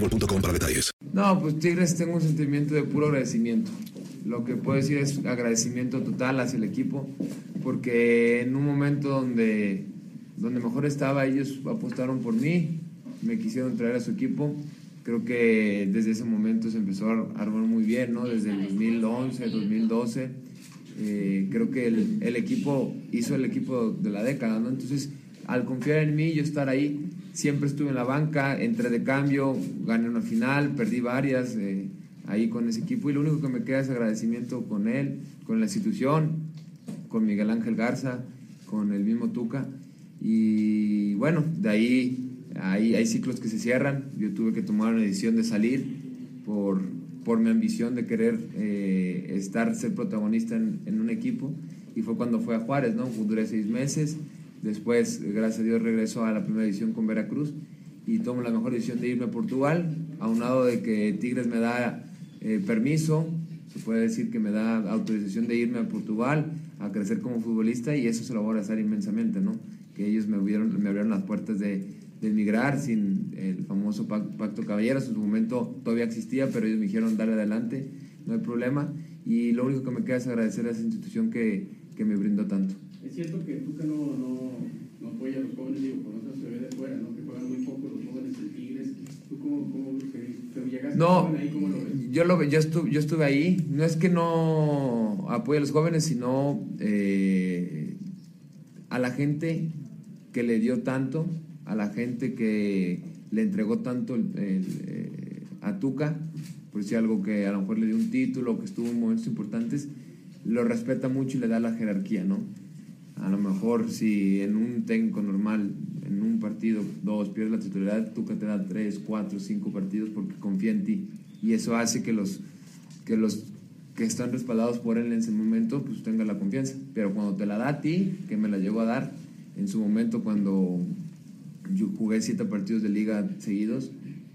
boostmobile.com para detalles. No, pues Tigres tengo un sentimiento de puro agradecimiento. Lo que puedo decir es agradecimiento total hacia el equipo, porque en un momento donde, donde mejor estaba, ellos apostaron por mí, me quisieron traer a su equipo. Creo que desde ese momento se empezó a armar muy bien, ¿no? Desde el 2011, 2012. eh, creo que el, el equipo hizo el equipo de la década, ¿no? Entonces, al confiar en mí, yo estar ahí, siempre estuve en la banca, entré de cambio, gané una final, perdí varias eh, ahí con ese equipo. Y lo único que me queda es agradecimiento con él, con la institución, con Miguel Ángel Garza, con el mismo Tuca. Y bueno, de ahí, ahí hay ciclos que se cierran, yo tuve que tomar una decisión de salir por, por mi ambición de querer eh, estar, ser protagonista en, en un equipo. Y fue cuando fue a Juárez, ¿no? Duré seis meses, Después, gracias a Dios, regreso a la primera edición con Veracruz y tomo la mejor decisión de irme a Portugal, aunado de que Tigres me da eh, permiso, se puede decir que me da autorización de irme a Portugal a crecer como futbolista y eso se lo voy a agradecer inmensamente, ¿no? Que ellos me, abrieron, me abrieron las puertas de, de emigrar sin el famoso pacto, Caballeros, en su momento todavía existía, pero ellos me dijeron darle adelante, no hay problema y lo único que me queda es agradecer a esa institución que, que me brindó tanto. Es cierto que Tuca no, no, no apoya a los jóvenes, digo, por eso se ve de fuera, ¿no? Que juegan muy poco los jóvenes en Tigres. ¿Tú cómo, cómo que, que llegaste No, ahí, cómo lo ves? yo, lo, yo, estuve, yo estuve ahí. No es que no apoye a los jóvenes, sino eh, a la gente que le dio tanto, a la gente que le entregó tanto el, el, eh, a Tuca, por decir algo que a lo mejor le dio un título, que estuvo en momentos importantes, lo respeta mucho y le da la jerarquía, ¿no? A lo mejor si en un técnico normal, en un partido, dos, pierdes la titularidad, Tuca te da tres, cuatro, cinco partidos porque confía en ti. Y eso hace que los que, los que están respaldados por él en ese momento, pues tengan la confianza. Pero cuando te la da a ti, que me la llegó a dar, en su momento cuando yo jugué siete partidos de liga seguidos,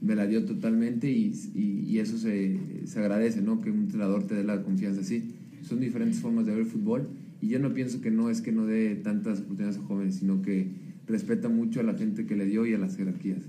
me la dio totalmente y, y, y eso se, se agradece, ¿no? Que un entrenador te dé la confianza así. Son diferentes formas de ver el fútbol y yo no pienso que no es que no dé tantas oportunidades a jóvenes, sino que respeta mucho a la gente que le dio y a las jerarquías.